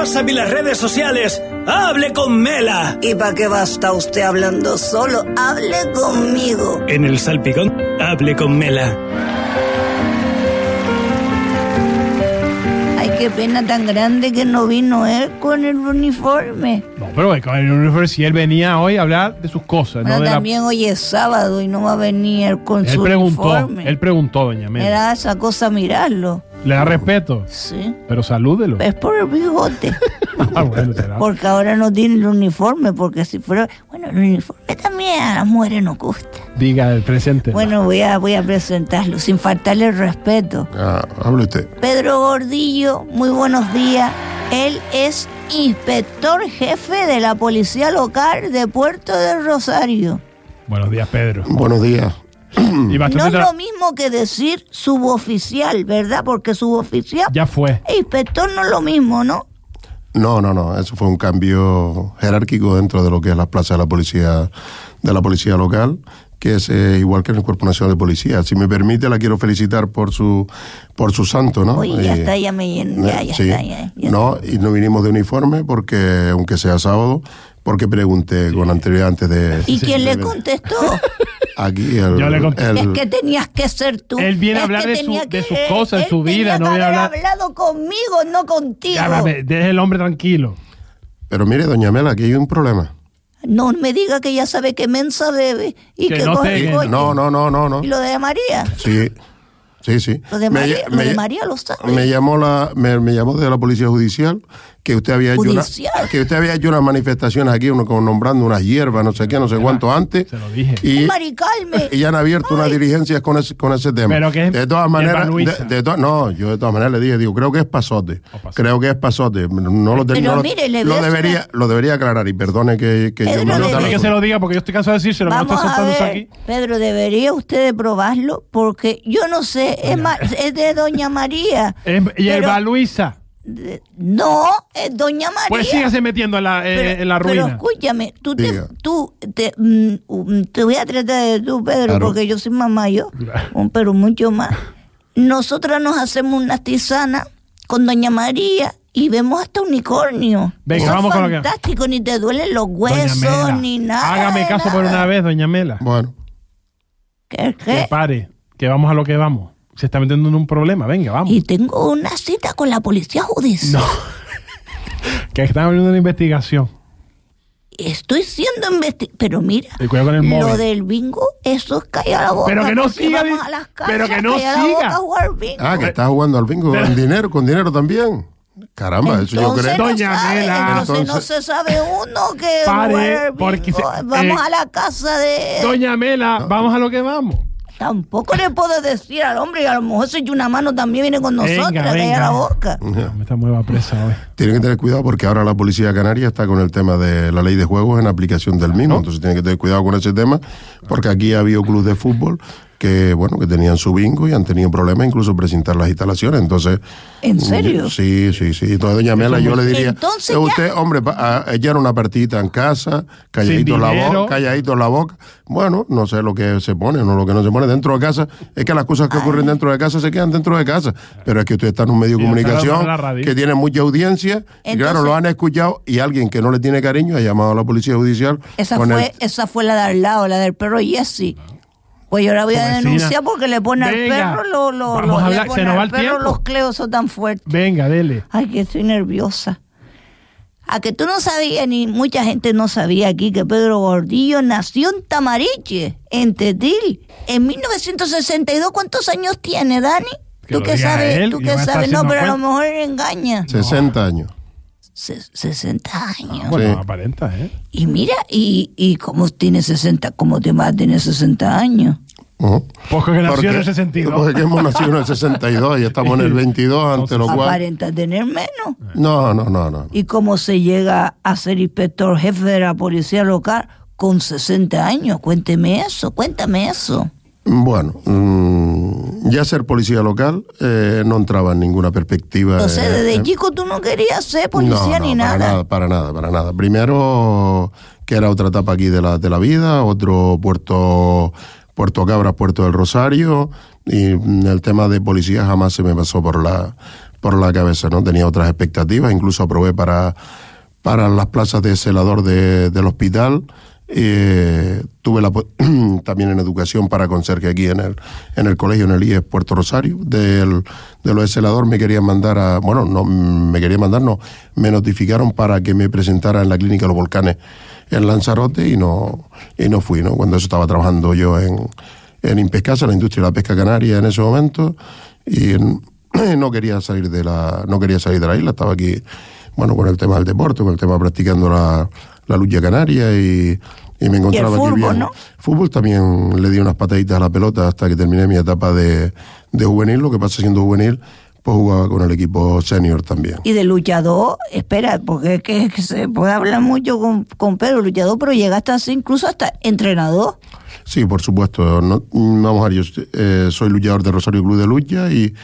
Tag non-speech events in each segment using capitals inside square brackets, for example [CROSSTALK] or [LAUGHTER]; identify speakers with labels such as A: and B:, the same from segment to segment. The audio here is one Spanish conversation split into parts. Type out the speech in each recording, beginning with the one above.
A: WhatsApp y las redes sociales. ¡Hable con Mela!
B: ¿Y para qué va a estar usted hablando solo? Hable conmigo.
A: En el salpicón, hable con Mela.
B: Ay, qué pena tan grande que no vino él con el uniforme.
C: No, pero con el uniforme, si él venía hoy a hablar de sus cosas,
B: Bueno,
C: no de la-
B: también hoy es sábado y no va a venir él con
C: Él
B: su
C: preguntó,
B: uniforme.
C: él preguntó, doña
B: Me
C: Mela.
B: da esa cosa mirarlo.
C: Le da respeto,
B: Sí.
C: pero salúdelo.
B: Es por el bigote. [LAUGHS]
C: Ah, bueno, será.
B: Porque ahora no tiene el uniforme, porque si fuera... Bueno, el uniforme también a las mujeres nos gusta.
C: Diga el presente.
B: Bueno, voy a, voy a presentarlo, sin faltarle el respeto.
D: Ah, hable usted.
B: Pedro Gordillo, muy buenos días. Él es inspector jefe de la policía local de Puerto del Rosario.
C: Buenos días, Pedro.
D: Buenos días.
C: Y bastante
B: No es lo mismo que decir suboficial, ¿verdad? Porque suboficial
C: Ya fue.
B: e inspector no es lo mismo, ¿no?
D: No, no, no. Eso fue un cambio jerárquico dentro de lo que es las plazas de la policía, de la policía local, que es eh, igual que en el Cuerpo Nacional de Policía. Si me permite, la quiero felicitar por su, por su santo, ¿no?
B: Oye, ya
D: Y-
B: está, ya me lleno, ya, ya
D: Sí.
B: está, ya, ya
D: no, y no vinimos de uniforme porque, aunque sea sábado, porque pregunté con anterioridad antes de...
B: ¿Y quién le contestó? [LAUGHS]
D: Aquí el,
C: Yo le conté.
D: el-
B: Es que tenías que ser tú.
C: Él viene a hablar
B: que
C: de su-
B: tenía
C: de sus cosas, de su vida, no
B: que haber
C: hablar-
B: hablado conmigo, no contigo.
C: Ya, deje el hombre tranquilo.
D: Pero mire, doña Mela, aquí hay un problema.
B: No me diga que ya sabe que Mensa bebe y
C: Que
B: que,
C: no
B: coge el coche.
D: No, no, no, no, no.
B: ¿Y lo de María?
D: Sí, sí, sí.
B: Lo de
D: Me
B: María, lo de María lo sabe.
D: Me llamó la, me, me llamó de la policía judicial que usted había hecho una, que usted había hecho unas manifestaciones aquí, uno, como nombrando unas hierbas, no sé qué, no sé cuánto antes.
C: Se lo dije.
D: Y, [LAUGHS] y ya han abierto unas diligencias con ese, con ese tema.
C: Pero que es
D: de todas maneras, de, de to- no, yo de todas maneras le dije, digo, creo que es pasote. Creo que es pasote. No lo,
B: Pero
D: no lo-
B: mire, le
D: lo
B: voy a
D: debería, lo debería aclarar y perdone que, que yo
B: Pedro,
C: También
B: voy
C: que se lo diga porque yo estoy cansado de decírselo, no
B: Vamos
C: estoy
B: a ver,
C: aquí.
B: Pedro, debería usted de probarlo porque yo no sé, es, ma- es de Doña María. [LAUGHS]
C: Es hierba
B: Pero-
C: Luisa.
B: No, es Doña María.
C: Pues sígase metiendo en la, eh,
B: Pero,
C: en la
B: pero
C: ruina.
B: escúchame, tú te,
D: Diga.
B: tú te, mm, um, te voy a tratar de tú, Pedro,
D: Claro.
B: porque yo soy mamá yo, pero mucho más. Nosotras nos hacemos una tisana con Doña María y vemos hasta unicornio.
C: Venga,
B: Eso
C: vamos
B: es
C: con lo que-
B: fantástico, ni te duelen los huesos, ni nada.
C: Hágame caso por una vez, doña Mela.
D: Bueno,
B: ¿Qué,
C: Que
B: qué?
C: pare, que vamos a lo que vamos. Se está metiendo en un problema, venga, vamos.
B: Y tengo una cita con la policía judicial.
C: No. [LAUGHS] que están abriendo una investigación.
B: Estoy siendo investigada. Pero mira,
C: Y cuidado con el
B: lo del bingo, eso es callar la boca.
C: Pero que no siga,
B: Vamos a las
C: pero
B: casas,
C: que no siga.
B: boca a jugar bingo.
D: ah, que está jugando al bingo con dinero, con dinero también. Caramba, eso yo
B: Entonces
D: creo.
B: no
C: Doña
B: sabe,
C: Mela.
B: entonces, no
D: Entonces-
B: se sabe uno que
C: Pare, porque se-
B: vamos
C: eh,
B: a la casa de
C: Doña Mela, vamos a lo que vamos.
B: Tampoco le puedo decir al hombre y a lo mejor si una mano también viene con
C: Venga,
B: nosotros a callar
C: venga.
B: la boca
C: Me está muy presa hoy.
D: Tienen que tener cuidado porque ahora la policía canaria está con el tema de la ley de juegos en aplicación del mismo. Entonces tienen que tener cuidado con ese tema porque aquí ha habido clubes de fútbol que bueno que tenían su bingo y han tenido problemas incluso presentar las instalaciones. Entonces
B: ¿En serio?
D: Sí, sí, sí. Entonces doña Mela yo le diría,
B: Entonces
D: eh,
B: ya-
D: usted hombre pa- a echar una partidita en casa, calladito en la boca, calladito la boca. Bueno, no sé lo que se pone, no lo que no se pone dentro de casa. Es que las cosas que ocurren dentro de casa se quedan dentro de casa. Pero es que usted está en un medio de comunicación que tiene mucha audiencia y claro, lo han escuchado y alguien que no le tiene cariño ha llamado a la policía judicial.
B: esa fue,
D: el-
B: esa fue la de al lado, la del perro Jesse. Pues yo la voy a denunciar porque le pone
C: Venga,
B: al perro lo, lo,
C: vamos
B: lo-
C: a
B: le
C: hablar,
B: pone
C: se nos va
B: al
C: el
B: perro
C: tiempo.
B: los cleos son tan fuertes.
C: Venga, dele.
B: Ay, que estoy nerviosa. A que tú no sabías, ni mucha gente no sabía aquí que Pedro Gordillo nació en Tamariche, en Tetil, en 1962. ¿Cuántos años tiene, Dani?
C: Que
B: ¿Tú qué sabes?
C: él,
B: ¿Tú qué sabes? No, pero a lo
C: cuenta.
B: mejor él engaña.
D: 60 años.
B: Se- 60 años.
C: Bueno,
D: Sí.
C: aparenta, ¿eh?
B: Y mira, y, y cómo tiene 60, cómo te va a tener 60 años.
D: Ujú.
C: Porque nació
D: Porque-
C: en el 62.
D: Porque hemos nacido en el 62 y estamos en el 22, ante lo cual...
B: Aparenta tener menos.
D: No, no, no, no.
B: ¿Y cómo se llega a ser inspector jefe de la policía local con 60 años? Cuénteme eso, cuéntame eso.
D: Bueno, mm, ya ser policía local eh, no entraba en ninguna perspectiva.
B: Entonces,
D: eh,
B: desde
D: eh,
B: chico tú no querías ser policía
D: no,
B: ni
D: no, para
B: nada.
D: Para nada, para nada. Primero, que era otra etapa aquí de la, de la vida, otro puerto, Puerto Cabra, Puerto del Rosario, y mm, el tema de policía jamás se me pasó por la por la cabeza, ¿no? Tenía otras expectativas, incluso aprobé para, para las plazas de celador de, del hospital. Eh, tuve la, [CLEARS THROAT] también en educación para conserje aquí en el, en el colegio, en el IES Puerto Rosario. Del, de lo de celador me querían mandar a, bueno, no, me querían mandar, no, me notificaron para que me presentara en la clínica los volcanes en Lanzarote y no, y no fui, ¿no? Cuando eso estaba trabajando yo en, en Impescasa, la industria de la pesca canaria en ese momento, y [CLEARS THROAT] no quería salir de la, no quería salir de la isla, estaba aquí, bueno, con el tema del deporte, con el tema practicando la, la lucha canaria y, y me encontraba
B: fútbol,
D: aquí bien.
B: ¿no?
D: Fútbol también le di unas pataditas a la pelota hasta que terminé mi etapa de, de juvenil, lo que pasa siendo juvenil, pues jugaba con el equipo senior también.
B: Y de luchador, espera, porque es que, es que se puede hablar mucho con, con Pedro, luchador, pero llegaste así incluso hasta entrenador.
D: Sí, por supuesto. No, vamos a ver, yo eh, soy luchador de Rosario Club de Lucha y,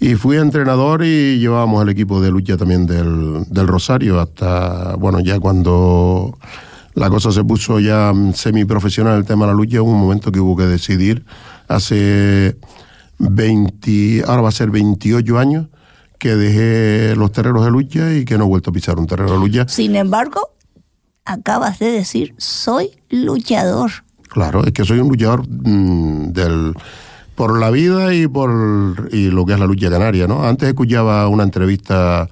D: y fui entrenador y llevábamos el equipo de lucha también del, del Rosario hasta, bueno, ya cuando la cosa se puso ya semiprofesional el tema de la lucha, hubo un momento que hubo que decidir hace 20, ahora va a ser 28 años que dejé los terreros de lucha y que no he vuelto a pisar un terreno de lucha.
B: Sin embargo, acabas de decir, soy luchador.
D: Claro, es que soy un luchador mmm, del por la vida y por y lo que es la lucha canaria, ¿no? Antes escuchaba una entrevista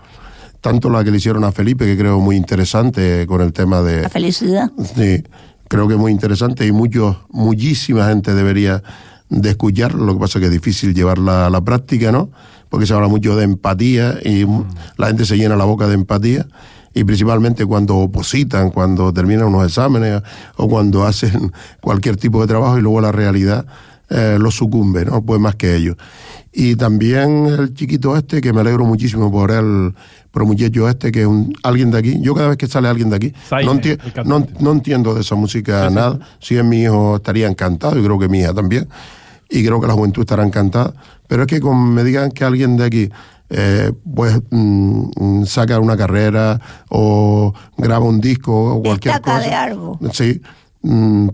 D: tanto la que le hicieron a Felipe que creo muy interesante con el tema de
B: La felicidad.
D: Sí, creo que muy interesante y muchos muchísima gente debería de escuchar, lo que pasa es que es difícil llevarla a la práctica, ¿no? Porque se habla mucho de empatía y la gente se llena la boca de empatía y principalmente cuando opositan, cuando terminan unos exámenes o cuando hacen cualquier tipo de trabajo y luego la realidad eh, lo sucumbe, ¿no? Pues más que ellos. Y también el chiquito este, que me alegro muchísimo por él, por el muchacho este, que es un, alguien de aquí. Yo cada vez que sale alguien de aquí,
C: Zaire,
D: no, enti- no, no entiendo de esa música nada. Si es mi hijo, estaría encantado, y creo que mi hija también. Y creo que la juventud estará encantada. Pero es que con me digan que alguien de aquí eh, pues mm, mm, saca una carrera o graba un disco o cualquier
B: Destaca
D: cosa.
B: de algo.
D: Sí,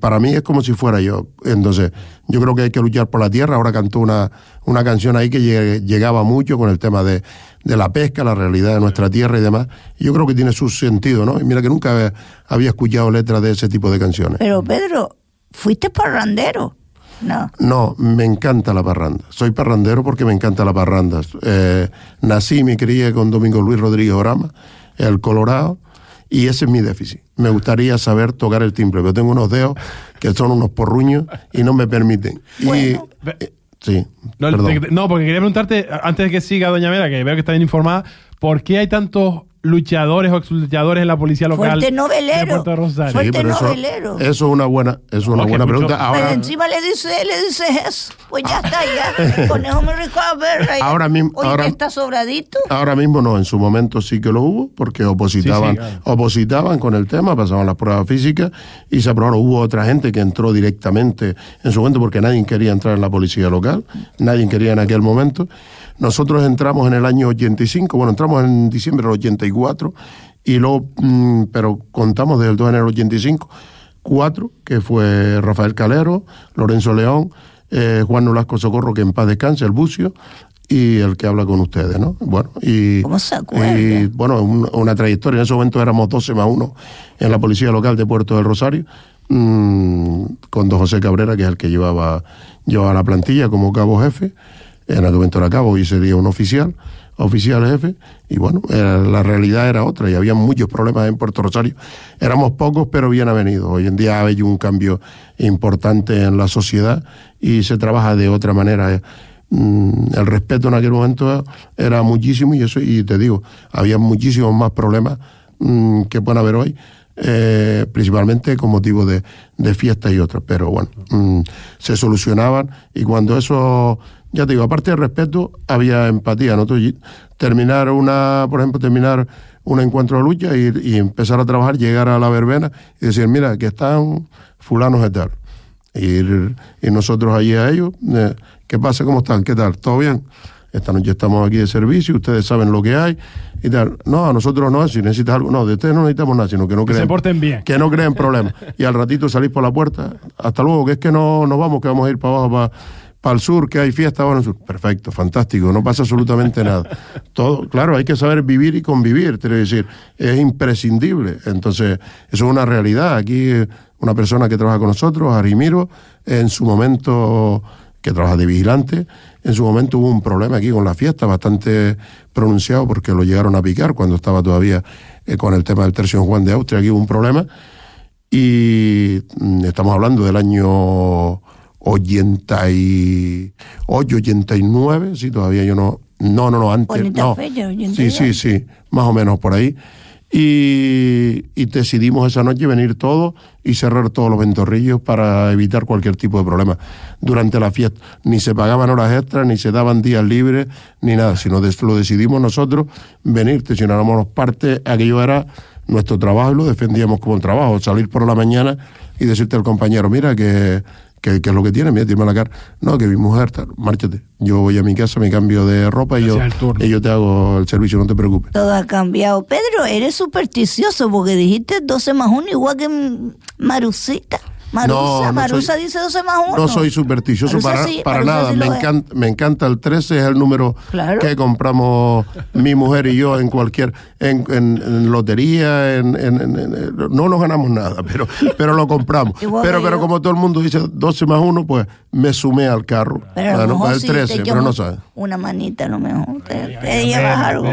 D: para mí es como si fuera yo. Entonces, yo creo que hay que luchar por la tierra. Ahora cantó una, una canción ahí que lle- llegaba mucho con el tema de, de la pesca, la realidad de nuestra tierra y demás. Y yo creo que tiene su sentido, ¿no? Y mira que nunca había, había escuchado letras de ese tipo de canciones.
B: Pero Pedro, fuiste parrandero. No.
D: No, me encanta la parranda. Soy parrandero porque me encanta la parranda. Eh, nací y me crié con Domingo Luis Rodríguez Orama, el Colorado, y ese es mi déficit. Me gustaría saber tocar el timbre, pero tengo unos dedos que son unos porruños y no me permiten. Y-
B: Bueno.
D: eh, sí,
C: No,
D: perdón.
C: te- no, porque quería preguntarte, antes de que siga Doña Mera, que veo que está bien informada, ¿por qué hay tantos luchadores o exluchadores en la policía local
B: Fuerte
C: de
B: novelero.
C: Puerto Rosario?
B: Fuerte
D: Sí, pero eso,
B: novelero.
D: eso es una buena, eso es una buena pregunta.
B: Pero
D: Ahora,
B: encima le dice, le dice eso. Pues ya está, ya. [LAUGHS] Conejo me rico a ver. ahí.
D: Ahora mismo-
B: Oye,
D: ahora-
B: está sobradito.
D: Ahora mismo no, en su momento sí que lo hubo, porque opositaban,
C: Sí, sí, claro.
D: opositaban con el tema, pasaban las pruebas físicas y se aprobaron. Hubo otra gente que entró directamente en su momento porque nadie quería entrar en la policía local, nadie quería en aquel momento. Nosotros entramos en el año 85, bueno, entramos en diciembre del 84 y luego, mm, pero contamos desde el 2 de enero del 85, cuatro, que fue Rafael Calero, Lorenzo León, eh, Juan Nolasco Socorro, que en paz descanse, el Bucio, y el que habla con ustedes, ¿no? Bueno, y...
B: ¿Cómo se acuerda?
D: y, bueno, un- una trayectoria. En ese momento éramos 12 más 1 en la policía local de Puerto del Rosario, mm, con don José Cabrera, que es el que llevaba, llevaba la plantilla como cabo jefe. En aquel momento era cabo y sería un oficial, oficial jefe. Y bueno, la realidad era otra y había muchos problemas en Puerto Rosario. Éramos pocos, pero bien avenidos. Hoy en día hay un cambio importante en la sociedad y se trabaja de otra manera. Mm, el respeto en aquel momento era muchísimo y eso y te digo había muchísimos más problemas mm, que pueden haber hoy eh, principalmente con motivo de, de fiestas y otras pero bueno mm, se solucionaban y cuando eso ya te digo aparte del respeto había empatía y- terminar una por ejemplo terminar un encuentro de lucha y, y empezar a trabajar llegar a la verbena y decir mira que están fulanos de tal ir, y nosotros allí a ellos. eh, ¿Qué pasa? ¿Cómo están? ¿Qué tal? ¿Todo bien? Esta noche estamos aquí de servicio, ustedes saben lo que hay y tal. No, a nosotros no, si necesitas algo, no, de ustedes no necesitamos nada, sino que no
C: Que se
D: creen.
C: porten bien.
D: Que no creen problemas. Y al ratito salís por la puerta, hasta luego, que es que no nos vamos, que vamos a ir para abajo para para el sur, que hay fiesta, bueno, sur. perfecto, fantástico, no pasa absolutamente nada. [LAUGHS] Todo, claro, hay que saber vivir y convivir, quiero decir, es imprescindible. Entonces, eso es una realidad. Aquí, una persona que trabaja con nosotros, Arimiro, en su momento, que trabaja de vigilante, en su momento hubo un problema aquí con la fiesta bastante pronunciado porque lo llegaron a picar cuando estaba todavía eh, con el tema del tercio en Juan de Austria, aquí hubo un problema. Y mm, estamos hablando del año 88, 89, sí, todavía yo no, no, no, no, antes, no. sí, sí, sí, más o menos por ahí. Y, y, decidimos esa noche venir todos y cerrar todos los ventorrillos para evitar cualquier tipo de problema durante la fiesta. Ni se pagaban horas extras, ni se daban días libres, ni nada, sino lo decidimos nosotros venir, si no éramos parte, aquello era nuestro trabajo y lo defendíamos como un trabajo, salir por la mañana y decirte al compañero, mira que ¿Qué, es lo que tiene? Mira, tírame la cara. No, que mi mujer, márchate. Yo voy a mi casa, me cambio de ropa y yo, y yo te hago el servicio, no te preocupes.
B: Todo ha cambiado. Pedro, eres supersticioso porque dijiste 12 más 1 igual que Marucita. Marusa, Marusa dice 12 más 1.
D: No soy supersticioso para, para nada. Me encanta, me encanta el 13, es el número que compramos mi mujer y yo en cualquier, en, en, lotería, en, no nos ganamos nada, pero, pero lo compramos. [LAUGHS] pero, pero como todo el mundo dice 12 más 1, pues me sumé al carro.
B: Pero bueno, el 13, pero no sabes. Una manita a lo mejor. Te, te llevas algo.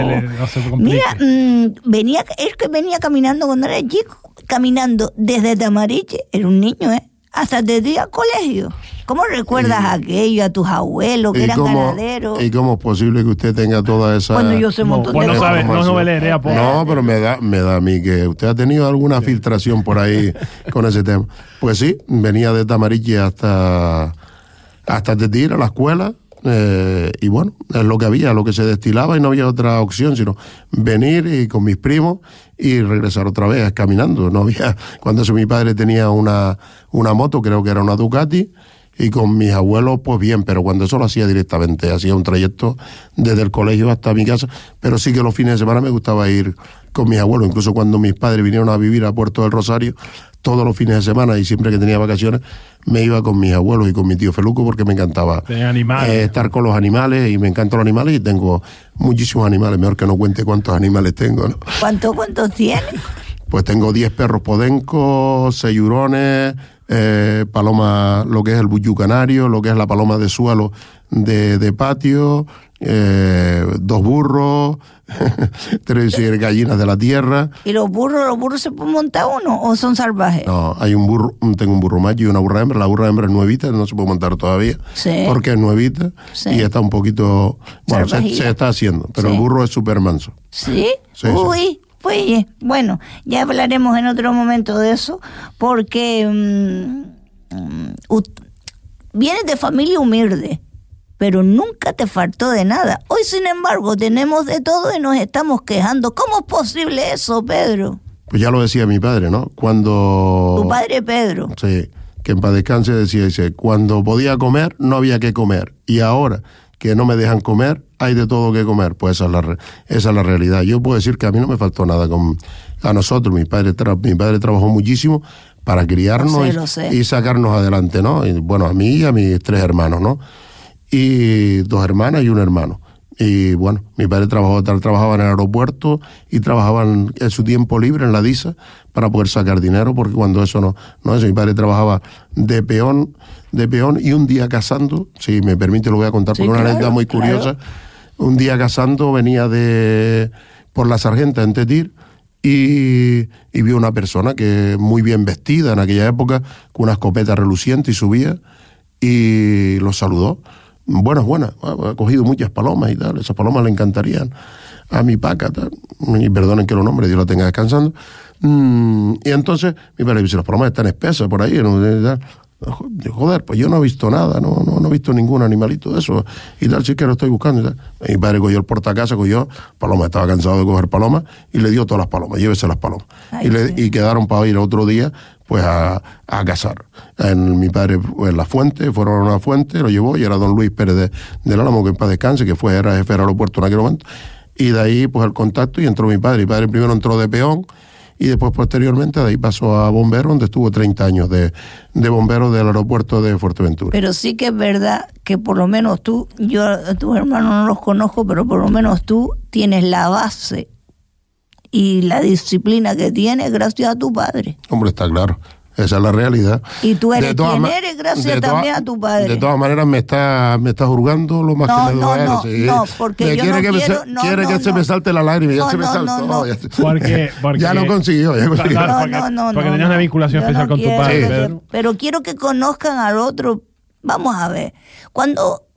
B: Mira, mmm, venía, es que venía caminando cuando era chico, caminando desde Tamariche, era un niño, ¿eh? Hasta desde el colegio. ¿Cómo recuerdas aquello, a tus abuelos que eran cómo, ganaderos?
D: ¿Y cómo es posible que usted tenga toda esa...
B: Cuando yo sé un montón
C: no, de sabe, no, no,
D: no, pero me da, me da a mí que usted ha tenido alguna filtración por ahí [LAUGHS] con ese tema. Pues sí, venía de Tamariche hasta, hasta ir a la escuela, eh, y bueno, es lo que había, lo que se destilaba y no había otra opción sino venir y con mis primos y regresar otra vez caminando. No había, cuando mi padre tenía una, una moto, creo que era una Ducati, y con mis abuelos, pues bien, pero cuando eso lo hacía directamente, hacía un trayecto desde el colegio hasta mi casa, pero sí que los fines de semana me gustaba ir con mis abuelos, incluso cuando mis padres vinieron a vivir a Puerto del Rosario, todos los fines de semana y siempre que tenía vacaciones me iba con mis abuelos y con mi tío Feluco porque me encantaba
C: eh,
D: estar con los animales y me encantan los animales y tengo muchísimos animales, mejor que no cuente cuántos animales tengo. ¿no?
B: ¿Cuántos cuántos tienes?
D: Pues tengo 10 perros podencos, 6 hurones, eh, paloma, lo que es el buyú canario, lo que es la paloma de suelo de, de patio, eh, dos burros, [LAUGHS] tres gallinas de la tierra.
B: ¿Y los burros, los burros se pueden montar uno o son salvajes?
D: No, hay un burro, tengo un burro macho y una burra hembra. La burra hembra es nuevita, no se puede montar todavía.
B: Sí.
D: Porque es nuevita y está un poquito, bueno, se, está haciendo, pero el burro es súper manso.
B: ¿Sí? Uy. Pues bueno, ya hablaremos en otro momento de eso, porque mm, vienes de familia humilde pero nunca te faltó de nada. Hoy, sin embargo, tenemos de todo y nos estamos quejando. ¿Cómo es posible eso, Pedro?
D: Pues ya lo decía mi padre, ¿no? Cuando...
B: Tu padre Pedro.
D: Sí, que en paz descanse decía, dice, cuando podía comer, no había que comer. Y ahora que no me dejan comer, hay de todo que comer. Pues esa es la, esa es la realidad. Yo puedo decir que a mí no me faltó nada con a nosotros. Mi padre, mi padre trabajó muchísimo para criarnos y, y, sacarnos adelante, ¿no? Y, bueno, a mí y a mis tres hermanos, ¿no? y dos hermanas y un hermano. Y bueno, mi padre trabajaba, trabajaba en el aeropuerto y trabajaba en, su tiempo libre en la DISA para poder sacar dinero, porque cuando eso no, no es, mi padre trabajaba de peón, de peón y un día cazando, si me permite lo voy a contar por una anécdota muy curiosa, un día cazando venía de por la sargenta en Tetir y, y una persona que muy bien vestida en aquella época, con una escopeta reluciente y subía y lo saludó buenas, buenas. Ha cogido muchas palomas y tal. Esas palomas le encantarían a mi paca. Y perdonen que lo nombre, Dios lo tenga descansando. Mm, y entonces, mi padre dice, las palomas están espesas por ahí. ¿no? Joder, pues yo no he visto nada, no, no, no, he visto ningún animalito de eso. Y tal, sí que lo estoy buscando. Y tal. mi padre cogió el portacasa, cogió palomas, estaba cansado de coger palomas y le dio todas las palomas, llévese las palomas. y, le, y quedaron para ir otro día pues a, a cazar. En, mi padre en la fuente, fueron a una fuente, lo llevó y era don Luis Pérez de, del Álamo, que en paz descanse, que fue, era jefe del aeropuerto en aquel momento. Y de ahí, pues el contacto y entró mi padre. Mi padre primero entró de peón y después posteriormente de ahí pasó a bombero, donde estuvo 30 años de, de bombero del aeropuerto de Fuerteventura.
B: Pero sí que es verdad que por lo menos tú, yo a tus hermanos no los conozco, pero por lo menos tú tienes la base y la disciplina que tienes gracias a tu padre.
D: Hombre, está claro. Esa es la realidad.
B: Y tú eres quien
D: ma-
B: eres gracias también a tu padre.
D: De todas maneras, me está, me está juzgando lo más
B: No,
D: que me
B: no,
D: duele.
B: no,
D: sí.
B: no, porque
D: Me
B: yo
D: quiere
B: no
D: que
B: quiero-
D: quiere
B: no,
D: que se me salte la lágrima. Ya
B: No,
D: se me
B: no,
D: saltó.
B: no, no.
D: ya
C: Porque, [LAUGHS] porque,
D: Ya lo consiguió, ya consiguió.
C: Porque,
B: no, no,
C: porque
B: no,
C: tenías
B: no.
C: una vinculación
B: Yo
C: especial
B: no
C: con tu padre, Pedro.
B: pero quiero que conozcan al otro. Vamos a ver, cuando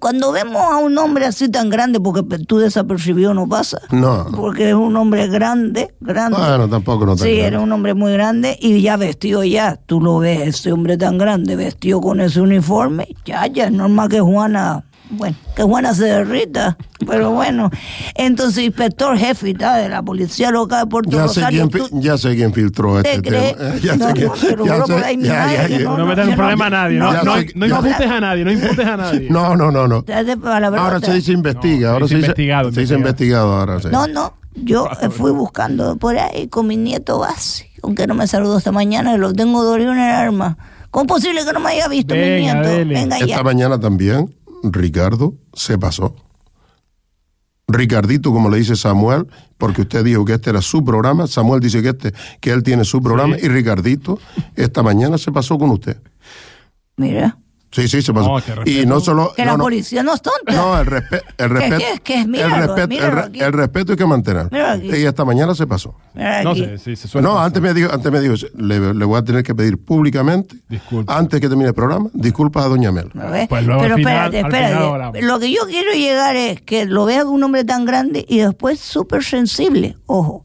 B: cuando vemos a un hombre así tan grande, porque tú desapercibido no pasa,
D: No.
B: porque es un hombre grande, grande.
D: Bueno, tampoco no tan
B: Sí,
D: grande.
B: era un hombre muy grande y ya vestido ya. Tú lo ves, ese hombre tan grande, vestido con ese uniforme. Ya, ya, es normal que Juana, bueno, que Juana se derrita. Pero bueno, entonces, inspector jefe de la policía local de Puerto
D: Ya sé,
B: Rosario.
D: quién,
B: tú-
D: fi- ya sé quién filtró
B: ¿Te
D: este tema. [LAUGHS] Ya
B: No,
D: sé quién-
B: no,
D: sé-
B: yo
C: un problema a nadie, no, no,
D: sé-
C: no imputes a nadie, no imputes a nadie. [LAUGHS]
D: No, no, no, no. Ahora se dice investiga.
C: No,
D: ahora
C: se dice investigado,
D: Se dice
C: investigado.
D: ahora. sí.
B: No, no. Yo eh, fui buscando por ahí con mi nieto base, aunque no me saludó esta mañana, y lo tengo dolido en el arma. ¿Cómo es posible que no me haya visto mi nieto? Venga
D: Esta
B: ya.
D: mañana también Ricardo se pasó. Ricardito, como le dice Samuel, porque usted dijo que este era su programa, Samuel dice que este, que él tiene su programa, y Ricardito esta mañana se pasó con usted.
B: Mira,
D: Sí, sí, se pasó.
C: No, que respeto.
D: y no solo.
B: que
D: no,
B: la
D: no,
B: policía no es tonta.
D: No, el, respe- el respeto.
B: que es? Que es?
D: el, respeto el,
B: míralo
D: respeto hay que mantener. Y esta mañana se pasó.
C: No sé, sí, se suele
D: No, antes me dijo, antes me dijo, le, le voy a tener que pedir públicamente,
C: Disculpa.
D: antes que termine el programa, disculpas a Doña Mel.
B: ¿No ves?
C: Pues luego
B: Pero
C: al final-
B: espérate,
C: al final
B: espérate. Lo que yo quiero llegar es que lo vea de un hombre tan grande y después súper sensible. Ojo,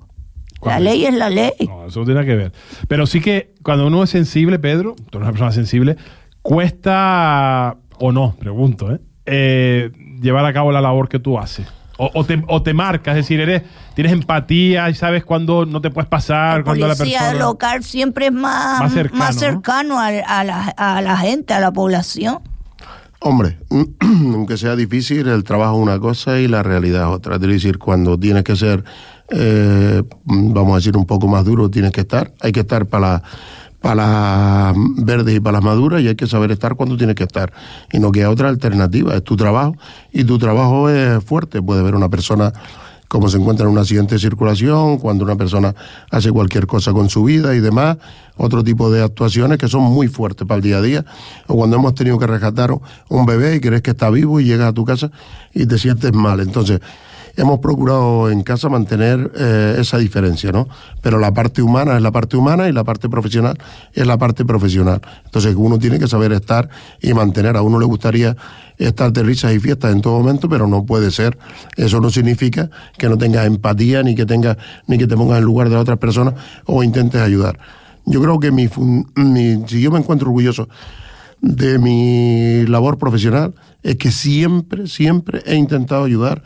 B: la ley es la ley.
C: No, eso no tiene nada que ver. Pero sí que cuando uno es sensible, Pedro, tú eres una persona sensible, cuesta, o no, pregunto, ¿eh? Eh, llevar a cabo la labor que tú haces. O, o te, o te marcas, es decir, eres, tienes empatía y sabes cuándo no te puedes pasar,
B: El
C: cuando la
B: policía
C: persona...
B: local siempre es más,
C: Más cercano,
B: más
C: ¿no?
B: cercano al- a, la, a la gente, a la población.
D: Hombre, [CLEARS THROAT] aunque sea difícil, el trabajo es una cosa y la realidad es otra. Es decir, cuando tienes que ser, eh, vamos a decir, un poco más duro, tienes que estar. Hay que estar para la- para las verdes y para las maduras y hay que saber estar cuando tienes que estar. Y no queda otra alternativa, es tu trabajo y tu trabajo es fuerte. Puede ver una persona como se encuentra en un accidente de circulación, cuando una persona hace cualquier cosa con su vida y demás, otro tipo de actuaciones que son muy fuertes para el día a día, o cuando hemos tenido que rescatar un bebé y crees que está vivo y llegas a tu casa y te sientes mal. Entonces, hemos procurado en casa mantener eh, esa diferencia, ¿no? Pero la parte humana es la parte humana y la parte profesional es la parte profesional. Entonces uno tiene que saber estar y mantener. A uno le gustaría estar de risas y fiestas en todo momento, pero no puede ser. Eso no significa que no tengas empatía ni que tengas ni que te pongas en lugar de la otra persona o intentes ayudar. Yo creo que mi, mi si yo me encuentro orgulloso de mi labor profesional es que siempre, siempre he intentado ayudar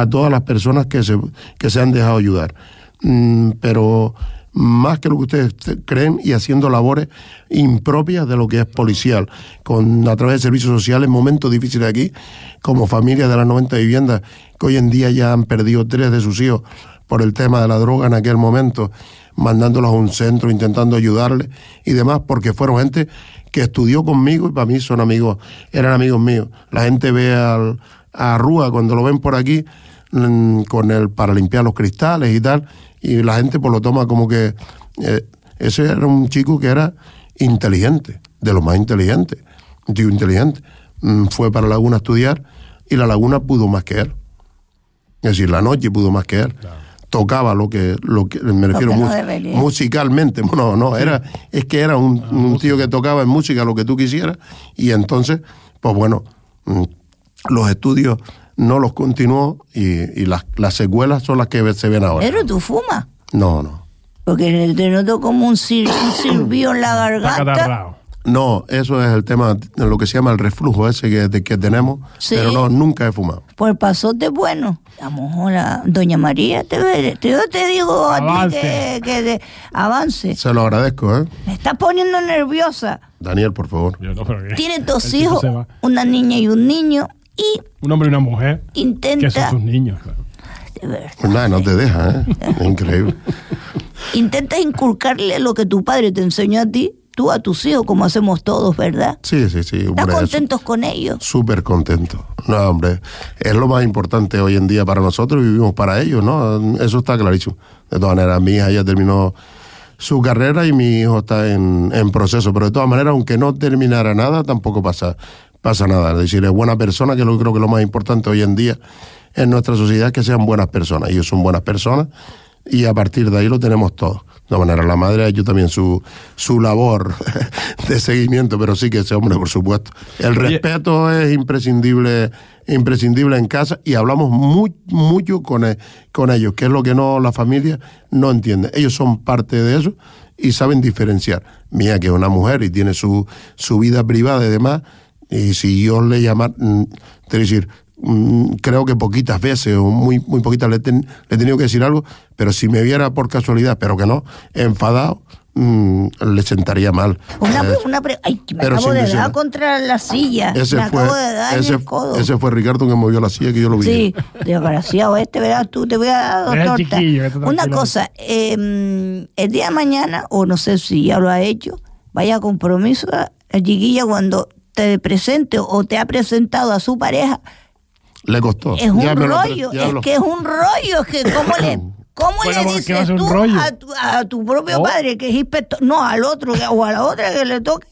D: a todas las personas que se, que se han dejado ayudar. Mm, pero más que lo que ustedes te- creen y haciendo labores impropias de lo que es policial, con a través de servicios sociales, momentos difíciles aquí, como familias de las 90 viviendas que hoy en día ya han perdido tres de sus hijos por el tema de la droga en aquel momento, mandándolos a un centro, intentando ayudarles y demás, porque fueron gente que estudió conmigo y para mí son amigos, eran amigos míos. La gente ve al, a Rúa cuando lo ven por aquí con el para limpiar los cristales y tal, y la gente pues lo toma como que eh, ese era un chico que era inteligente, de los más inteligentes, un tío inteligente. Mm, fue para Laguna a estudiar y la Laguna pudo más que él. Es decir, la noche pudo más que él. Tocaba lo que, lo que me refiero
B: que no
D: mus-
B: debería.
D: musicalmente. [LAUGHS] No, no, era, es que era un, un tío que tocaba en música lo que tú quisieras. Y entonces, pues bueno, mm, los estudios no los continuó y, y las, las secuelas son las que se ven ahora.
B: Pero tú fumas.
D: No, no.
B: Porque te noto como un, sir- un silbido en la
C: Está
B: garganta.
D: No, eso es el tema, de lo que se llama el reflujo ese que, de- que tenemos,
B: Sí.
D: pero no, nunca he fumado.
B: Por el pasote bueno. Vamos, hola, doña María, te, ve- te- yo te digo a ti que, que de- avance.
D: Se lo agradezco, ¿eh?
B: Me está poniendo nerviosa.
D: Daniel, por favor.
C: Yo no.
B: Tiene dos hijos, una niña y un niño, y
C: Un hombre y una mujer, que son
B: intenta.
C: sus niños. claro.
B: de ver,
D: Pues nada, no te deja, ¿eh? Es increíble. [LAUGHS]
B: Intentas inculcarle lo que tu padre te enseñó a ti, tú a tus hijos, como hacemos todos, ¿verdad?
D: Sí, sí, sí.
B: ¿Estás contentos con ellos?
D: Súper contento. No, hombre, es lo más importante hoy en día para nosotros y vivimos para ellos, ¿no? Eso está clarísimo. De todas maneras, mi hija ya terminó su carrera y mi hijo está en, en proceso, pero de todas maneras, aunque no terminara nada, tampoco pasa, pasa nada. Es decir, es buena persona, que lo creo que lo más importante hoy en día en nuestra sociedad es que sean buenas personas. Ellos son buenas personas y a partir de ahí lo tenemos todo. De todas maneras, la madre ha hecho también su, su labor [LAUGHS] de seguimiento, pero sí que ese hombre, por supuesto. El respeto es imprescindible, imprescindible en casa y hablamos muy, mucho con, e- con ellos, que es lo que no la familia no entiende. Ellos son parte de eso y saben diferenciar. Mía, que es una mujer y tiene su, su vida privada y demás, y si yo le llamar, mm, te decir, mm, creo que poquitas veces o muy, muy poquitas le, ten- le he tenido que decir algo, pero si me viera por casualidad, pero que no, enfadado, mm, le sentaría mal.
B: Una,
D: Eh,
B: una pre- Ay, me
D: pero
B: acabo de dar contra la silla.
D: ese
B: me
D: fue,
B: acabo de dar en
D: ese,
B: el codo.
D: ese fue Ricardo que movió la silla que yo lo vi.
B: Sí, desgraciado este, verás tú, te voy a dar
C: este
B: Una cosa, eh, el día de mañana, o no sé si ya lo ha hecho, vaya a compromiso a la chiquilla cuando te presente o te ha presentado a su pareja,
D: Le costó.
B: es un rollo, es que es un rollo, es que cómo le... [COUGHS] ¿Cómo
C: Bueno,
B: le
C: ¿por qué va a
B: dices tú a tu, a tu propio
C: Oh.
B: padre que es inspector? No, al otro o a la otra que le toque,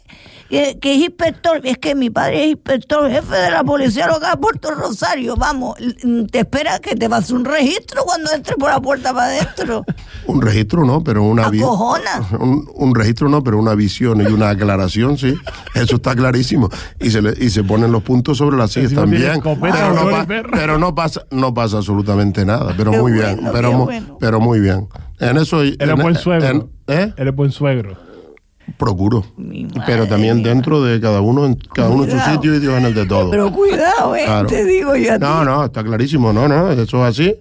B: que, que es inspector. Es que mi padre es inspector, jefe de la policía local de Puerto Rosario. Vamos, l- te espera que te pase un registro cuando entres por la puerta para adentro. [LAUGHS]
D: Un registro no, pero una. [LAUGHS] Un, un registro no, pero una visión y una aclaración, sí. Eso está clarísimo. Y se le, y se ponen los puntos sobre las sillas también. Pero no, pa- pero pasa, no pasa absolutamente nada. Pero
B: Qué
D: muy bien. Pero,
B: bueno.
D: muy bien. En eso
C: Eres
D: en-
C: buen suegro.
D: en- ¿eh?
C: Eres buen suegro.
D: Procuro. Pero también dentro de cada uno, en, cada uno en su sitio y Dios en el de todo.
B: Pero cuidado, eh,
D: Claro.
B: te digo yo a ti.
D: No, no, está clarísimo. No, no, eso es así.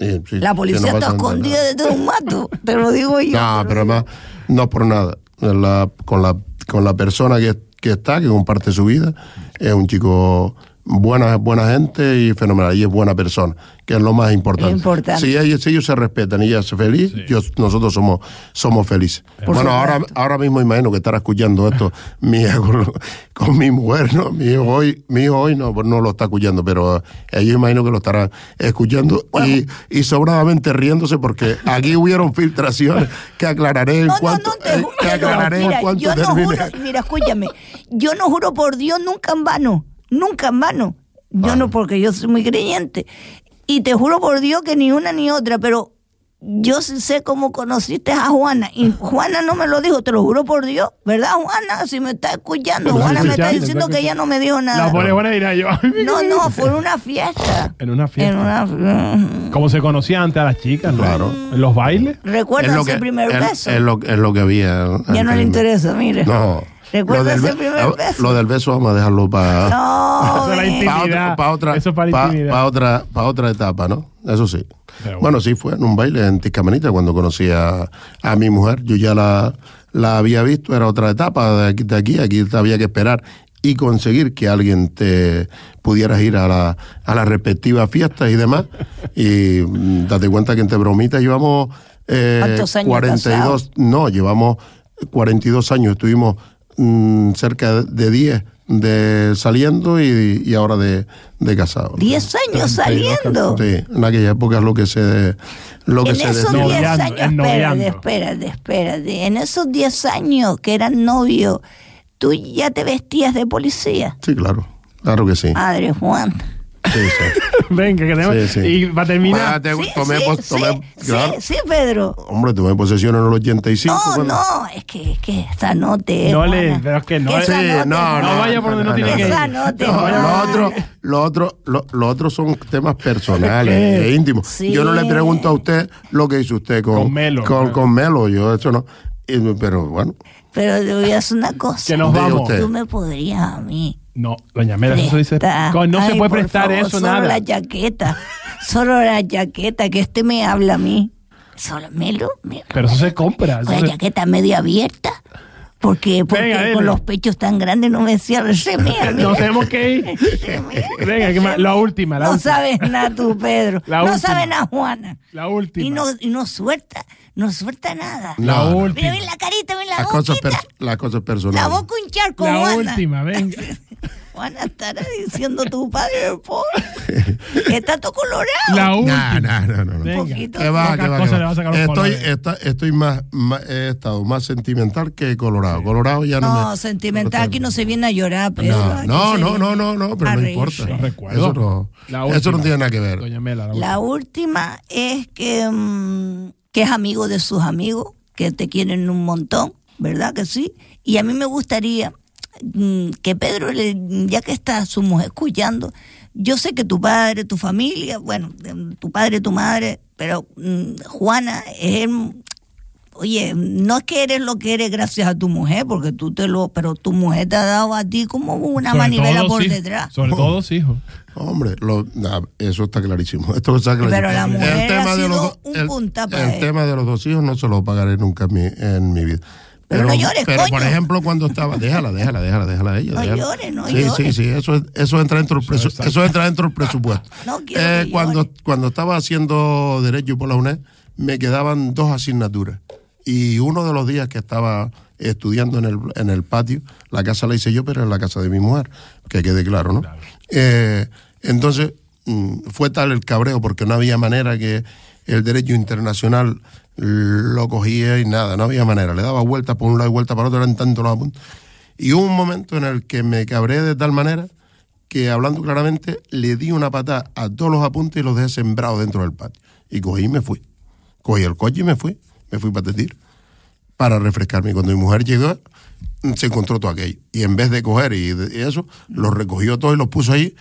D: Y, sí,
B: La policía
D: no
B: está escondida detrás de un mato, te lo digo yo.
D: No, pero además, no es por nada. La- con, la, con la persona que, que está, que comparte su vida, es un chico buena, buena gente y fenomenal. Y es buena persona, que es lo más importante.
B: Importante.
D: Si ellos, si ellos se respetan y ella es feliz, yo- nosotros somos, somos felices.
B: Por
D: bueno, ahora, ahora mismo imagino que estará escuchando esto mi hija [LAUGHS] con, mi mujer, ¿no? Mi hijo hoy, mi hijo hoy no, no lo está escuchando, pero ellos imagino que lo estarán escuchando y, y sobradamente riéndose porque aquí hubieron filtraciones que aclararé en
B: No,
D: cuanto,
B: no, te
D: eh,
B: juro.
D: que aclararé
B: mira,
D: en cuanto
B: yo no
D: termine.
B: juro, mira, escúchame, yo no juro por Dios nunca en vano, nunca en vano. Yo no, porque yo soy muy creyente. Y te juro por Dios que ni una ni otra, pero yo sé cómo conociste a Juana. Y Juana no me lo dijo, te lo juro por Dios. ¿Verdad, Juana? Si me está escuchando,
C: Pero
B: Juana me está diciendo
C: está
B: que ella no me dijo
C: La
B: nada.
C: pone buena y dirá yo.
B: No, no, fue en una fiesta.
C: En una fiesta.
B: En una...
C: Como se conocía antes a las chicas, ¿no?
D: Claro.
C: En los bailes.
B: ¿Recuerdas el primer
D: es-
B: beso?
D: Es lo, es lo que había.
B: ya no le interesa, mire.
D: No.
B: ¿Recuerdas
D: lo del,
B: el
D: be-
B: primer
D: lo-
B: beso?
D: Lo del beso vamos a dejarlo para
B: No,
C: intimidad.
D: otra, pa' otra,
C: Eso es para
D: pa-
C: intimidad.
D: pa' otra, pa' otra etapa, ¿no? Eso sí. Bueno. sí, fue en un baile en Tiscamanita cuando conocí a, a mi mujer. Yo ya la, la había visto, era otra etapa de aquí, de aquí. Aquí había que esperar y conseguir que alguien te pudieras ir a la, a las respectivas fiestas y demás. Y mm, date cuenta que entre bromitas llevamos eh,
B: ¿Cuántos años
D: 42,
B: casados?
D: no, llevamos 42 años, estuvimos mm, cerca de 10 de saliendo y, y ahora de, de casados.
B: Diez años saliendo.
D: Sí, en aquella época es lo que se lo que
B: En
D: se
B: esos
D: decía.
B: 10
C: Noviando,
B: años,
C: es
B: espérate, espérate, espérate. En esos 10 años que eran novios, tú ya te vestías de policía.
D: Sí, claro, claro que sí.
B: Madre Juan.
D: Sí, sí. [LAUGHS]
C: Venga, que tenemos.
D: Sí, sí.
C: Y para terminar.
D: Ah, te-
B: Sí,
D: tomé,
B: sí,
D: tomé-
B: sí,
D: claro.
B: sí, Pedro.
D: Hombre, tomé posesión en el 85.
B: No,
D: cuando-
B: no, es que, es que esa note.
C: No le- pero es que no
B: Que
D: no,
B: Juana.
C: no vaya por donde no tiene que ir.
B: Note,
D: No, lo otro, lo otro, lo, lo otro son temas personales, e íntimos.
B: Sí.
D: Yo no le pregunto a usted lo que hizo usted con,
C: Con Melo.
D: Con, con Melo, yo eso no. Y- pero bueno,
B: Pero te voy a hacer una cosa.
C: Que nos vamos.
B: Tú me podrías a mí.
C: No, doña Mela, eso dice. No se puede prestar
B: favor,
C: eso,
B: solo
C: nada.
B: la chaqueta. Solo la chaqueta, que este me habla a mí. Solo Melo. me-
C: Pero eso se compra.
B: Con la
C: se-
B: chaqueta medio abierta. ¿Por qué? Porque
C: Venga, dile.
B: con los pechos tan grandes no me mía.
C: Nos tenemos que ir. Venga, ¿qué más? la última, la
B: No
C: última.
B: sabes nada tú, Pedro.
C: La
B: no
C: última.
B: sabes nada, Juana.
C: La última.
B: Y no, y no suelta, no suelta nada.
C: La
D: No, no.
C: última.
B: Mira, ven la carita, ven la
D: Las cosas, las personales.
B: La boca un charco,
C: La
B: Juana.
C: última, venga. [LAUGHS]
B: Juana estará diciendo tu padre, pobre. Está todo colorado.
C: La
D: No,
C: última.
D: no, no, no. no.
C: Venga.
B: poquito.
D: Que va, que va,
C: a
D: Estoy,
C: colores.
D: esta- estoy más, más- he estado más sentimental que colorado. Colorado ya no,
B: No,
D: me-
B: sentimental, aquí no se viene a llorar, Pedro.
D: No, no, no, no, no, no, pero
B: a
D: no importa.
C: No recuerdo.
D: Eso no,
C: La
D: eso
C: última.
D: no tiene nada que ver.
C: Doña Mela, la última.
B: La última es que, mm, que es amigo de sus amigos, que te quieren un montón, ¿verdad que sí? Y a mí me gustaría que Pedro, le- ya que está su mujer escuchando, yo sé que tu padre, tu familia, bueno, mm, tu padre, tu madre, pero mm, Juana es el- Oye, no es que eres lo que eres gracias a tu mujer, porque tú te lo, pero tu mujer te ha dado a ti como una
C: Sobre
B: manivela por detrás.
C: Sobre todo dos hijos.
D: Hombre, lo- nah, eso está clarísimo. [LAUGHS] Esto está clarísimo.
B: Pero la mujer ha sido
D: dos-
B: un
D: el,
B: punta para
D: el
B: él.
D: tema de los dos hijos no se lo pagaré nunca en mi, en mi vida.
B: Pero no llores,
D: pero por ejemplo, cuando estaba, déjala, déjala, déjala, déjala ella.
B: No
D: déjala.
B: llores, no
D: sí,
B: llores.
D: Sí, sí, eso, es- eso entra dentro del presu- eso entra dentro del presupuesto. [LAUGHS]
B: No quiero
D: Eh,
B: que
D: cuando, cuando estaba haciendo Derecho por la UNED, me quedaban dos asignaturas. Y uno de los días que estaba estudiando en el, en el patio, la casa la hice yo, pero en la casa de mi mujer, que quede claro, ¿no? Eh, entonces, mm, fue tal el cabreo, porque no había manera que el derecho internacional lo cogía y nada, no había manera. Le daba vueltas por un lado y vueltas para otro, eran tantos los apuntes. Y hubo un momento en el que me cabré de tal manera que, hablando claramente, le di una patada a todos los apuntes y los dejé sembrados dentro del patio. Y cogí y me fui. Cogí el coche y me fui. Me fui para Tetir para refrescarme. Y cuando mi mujer llegó, se encontró todo aquello. Y en vez de coger y, eso, lo recogió todo y lo puso ahí.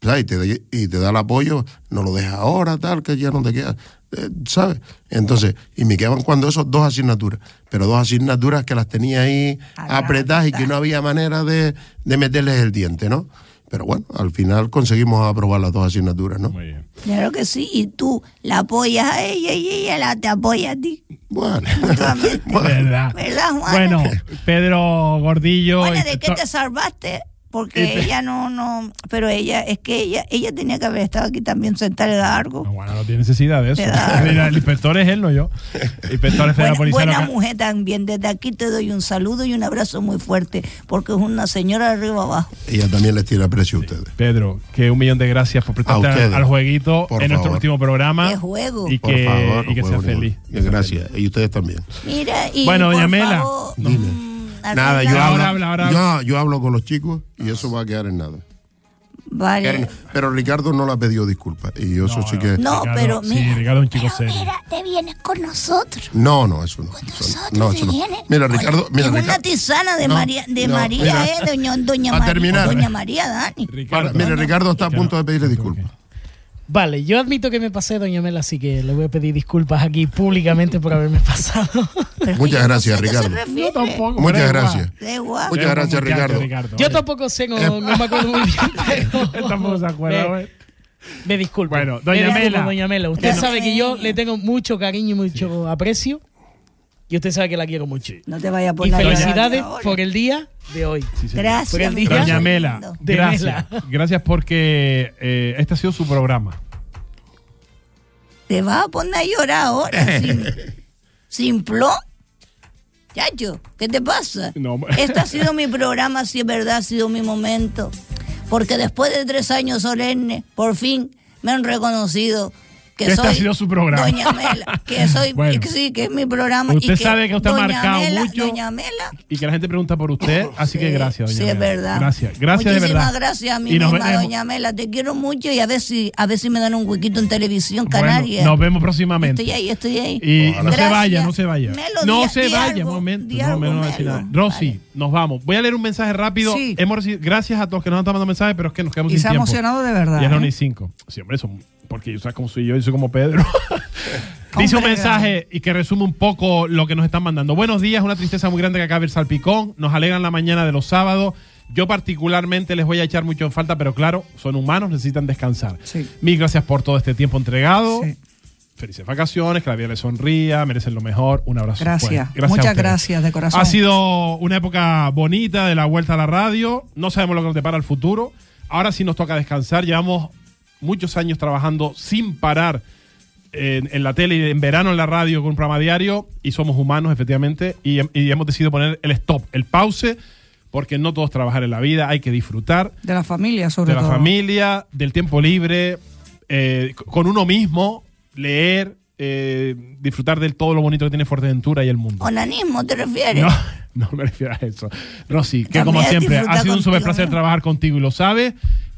D: Y, te, y te da el apoyo, no lo deja ahora, tal, que ya no te queda. Eh, ¿Sabes? Entonces, y me quedaban cuando esos dos asignaturas, pero dos asignaturas que las tenía ahí apretadas y que no había manera de, de meterles el diente, ¿no? Pero bueno, al final conseguimos aprobar las dos asignaturas, ¿no?
C: Muy bien.
B: Claro que sí, y tú la apoyas a ella y ella la te apoya a ti.
D: Bueno, [LAUGHS]
B: Mutuamente. [LAUGHS]
C: ¿Verdad?
B: ¿Verdad, Juana?
C: Bueno, [LAUGHS] Pedro Gordillo.
B: Juana, ¿de qué te salvaste? Porque
C: te-
B: ella no, no, pero ella, es que ella, ella tenía que haber estado aquí también sentada y dar algo.
C: No, bueno, no tiene necesidad de eso. [LAUGHS] Mira, el inspector es él, no yo. El inspector es de la policía
B: buena
C: local.
B: mujer también. Desde aquí te doy un saludo y un abrazo muy fuerte, porque es una señora de arriba abajo.
D: ella también les tira precio a ustedes.
C: Pedro, que un millón de gracias por prestarte al, jueguito
D: Por
C: en nuestro último programa.
B: Qué juego.
C: Y
D: Por
C: que,
D: favor,
C: y que sea feliz.
D: Gracias. Y ustedes también.
B: Mira, y
C: Bueno, doña
B: por
C: Mela,
B: favor,
D: Dime. Nada, yo hablo,
C: habla, ahora
D: yo, yo hablo con los chicos y eso va a quedar en nada.
B: Vale.
D: Pero Ricardo no le ha pedido disculpas. Y yo eso sí que.
B: No,
C: Ricardo-
B: pero
C: Sí,
B: mira,
C: Ricardo es un chico
B: pero
C: serio.
B: mira, te vienes con nosotros.
D: No, no, eso no. Eso
B: Nosotros
D: no, no, eso no.
B: te vienes.
D: Mira, Ricardo. Mira,
B: es una
D: Ricardo.
B: tisana de
D: No,
B: María, de
D: no,
B: María,
D: mira.
B: eh, doña, doña María,
D: terminar.
B: doña María Dani.
C: Ricardo.
D: Para- mire, Ricardo está a punto de pedirle disculpas.
E: Vale, yo admito que me pasé, doña Mela, así que le voy a pedir disculpas aquí públicamente por haberme pasado. [LAUGHS]
D: Muchas gracias, Ricardo.
C: Yo tampoco.
D: Muchas gracias. Muchas gracias, Ricardo.
E: Yo tampoco sé, no, no me acuerdo muy bien, [LAUGHS] pero...
C: Él tampoco se acuerda,
E: Me-
C: güey.
E: Me disculpo.
C: Bueno,
E: Me
C: doña
E: disculpo,
C: Mela.
E: Doña Mela, usted
B: Bueno.
E: sabe que yo le tengo mucho cariño y mucho aprecio. Y usted sabe que la quiero mucho.
B: No te vayas a
E: Y
B: poner a llorar
E: felicidades por el día de hoy.
C: Sí.
B: Gracias.
E: Por el día.
C: Doña Mela.
E: De
C: gracias.
E: Mela.
C: Gracias porque eh, este ha sido su programa.
B: Te vas a poner a llorar ahora [LAUGHS] sin, sin plom. Chacho, ¿qué te pasa?
C: No,
B: Este ha sido mi programa, si es verdad, ha sido mi momento. Porque después de tres años solemnes, por fin me han reconocido que
C: Este
B: soy
C: ha sido su programa.
B: Doña Mela, que soy, [LAUGHS]
C: Bueno.
B: que sí, que es mi programa.
C: Usted
B: y
C: sabe que usted ha marcado
B: Mela-
C: mucho.
B: Doña Mela,
C: Y que la gente pregunta por usted, [LAUGHS] así que gracias, doña
B: Sí, es verdad.
C: Gracias, gracias de
B: Muchísimas
C: verdad.
B: gracias a mí
C: Y
B: misma,
C: veremos.
B: doña Mela. Te quiero mucho y a ver si, a ver si me dan un huequito en televisión
C: Bueno,
B: canaria.
C: nos vemos próximamente.
B: Estoy ahí, estoy ahí.
C: Y no se vaya, no se vaya.
B: Melo,
C: no se vaya,
B: algo,
C: un momento.
B: di
C: No,
B: algo,
C: me no voy a decir
B: Melo.
C: nada. Rosy,
B: Vale.
C: nos vamos. Voy a leer un mensaje rápido.
F: Sí.
C: Hemos recibido, gracias a todos que nos han mandando mensajes, pero es que nos quedamos
F: Y
C: sin
F: se ha
C: tiempo.
F: emocionado de verdad.
C: Y la
F: ¿eh?
C: Oni 5. Sí, hombre, eso, porque yo sabes cómo soy yo, yo soy como Pedro. [LAUGHS] Dice un mensaje y que resume un poco lo que nos están mandando. Buenos días, una tristeza muy grande que acabe el salpicón. Nos alegran la mañana de los sábados. Yo particularmente les voy a echar mucho en falta, pero claro, son humanos, necesitan descansar.
F: Sí.
C: Mil gracias por todo este tiempo entregado.
F: Sí.
C: felices vacaciones, que la vida les sonría, merecen lo mejor. Un abrazo.
F: Gracias. Muchas gracias de corazón.
C: Ha sido una época bonita de la vuelta a la radio. No sabemos lo que nos depara el futuro. Ahora sí nos toca descansar. Llevamos muchos años trabajando sin parar en, en la tele y en verano en la radio con un programa diario y somos humanos, efectivamente, y, y hemos decidido poner el stop, el pause, porque no todos trabajar en la vida, hay que disfrutar
F: De la familia, sobre
C: de la
F: todo.
C: familia, del tiempo libre, eh, con uno mismo, leer, eh, disfrutar de todo lo bonito que tiene Fuerteventura y el mundo.
B: ¿Onanismo te refieres?
C: No, [LAUGHS] no me refiero a eso. Rosy, que
B: También
C: como siempre, ha sido un súper placer trabajar contigo y lo sabes.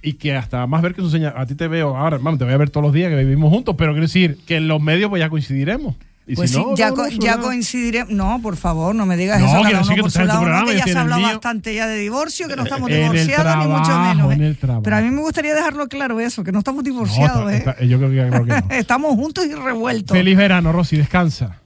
C: Y que hasta más ver que su señal. A ti te veo ahora, hermano, te voy a ver todos los días que vivimos juntos, pero quiero decir que en los medios pues ya coincidiremos. Y
F: Pues
C: si
F: sí,
C: no,
F: ya,
C: no,
F: co- ya coincidiremos. No, por favor, no me digas
C: No,
F: eso. cada uno
C: que
F: por su lado,
C: programa,
F: que ya se
C: en el
F: habla
C: mío.
F: bastante ya de divorcio, que no estamos
C: En el
F: divorciados, ni mucho menos.
C: en
F: ¿eh? Pero a mí me gustaría dejarlo claro eso, que no estamos divorciados.
C: está-
F: ¿eh?
C: está- yo creo que, creo que no. [LAUGHS]
F: Estamos juntos y revueltos.
C: Feliz verano, Rosy, descansa.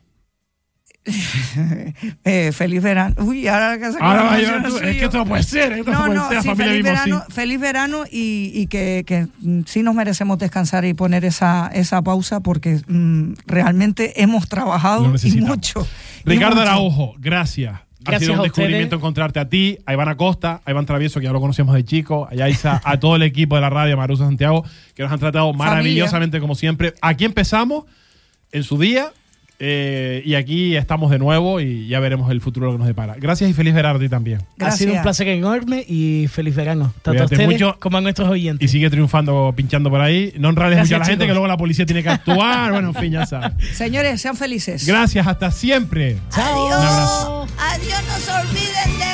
C: [LAUGHS]
F: Eh, feliz verano. Uy, ahora que se
C: Ahora vas a tú. Es que esto no puede ser. Esto no,
F: No,
C: puede ser.
F: Sí,
C: familia
F: feliz verano, feliz verano y, y que, que, mm, sí nos merecemos descansar y poner esa, esa pausa porque mm, realmente hemos trabajado y mucho. y
C: Ricardo
F: mucho.
C: Araujo, gracias. ha
E: Gracias
C: sido un descubrimiento encontrarte a ti, a Iván Acosta, a Iván Travieso, que ya lo conocíamos de chico, a Yaisa, a todo el equipo de la radio, a Marusa Santiago, que nos han tratado maravillosamente como siempre. Aquí empezamos en su día eh, y aquí estamos de nuevo y ya veremos el futuro lo que nos depara. Gracias y feliz verano a ti también.
E: Ha sido un placer enorme y feliz verano. Tanto a
C: Cuídate
E: ustedes
C: mucho.
E: como a nuestros
C: Y
E: oyentes.
C: sigue triunfando, pinchando por ahí. No enrades
E: Gracias,
C: mucho a la gente, que luego la policía tiene que actuar. bueno, en fin, ya sabes. [LAUGHS]
F: Señores, sean felices.
C: Gracias, hasta siempre.
B: Adiós.
C: Un abrazo.
B: Adiós, no se olviden de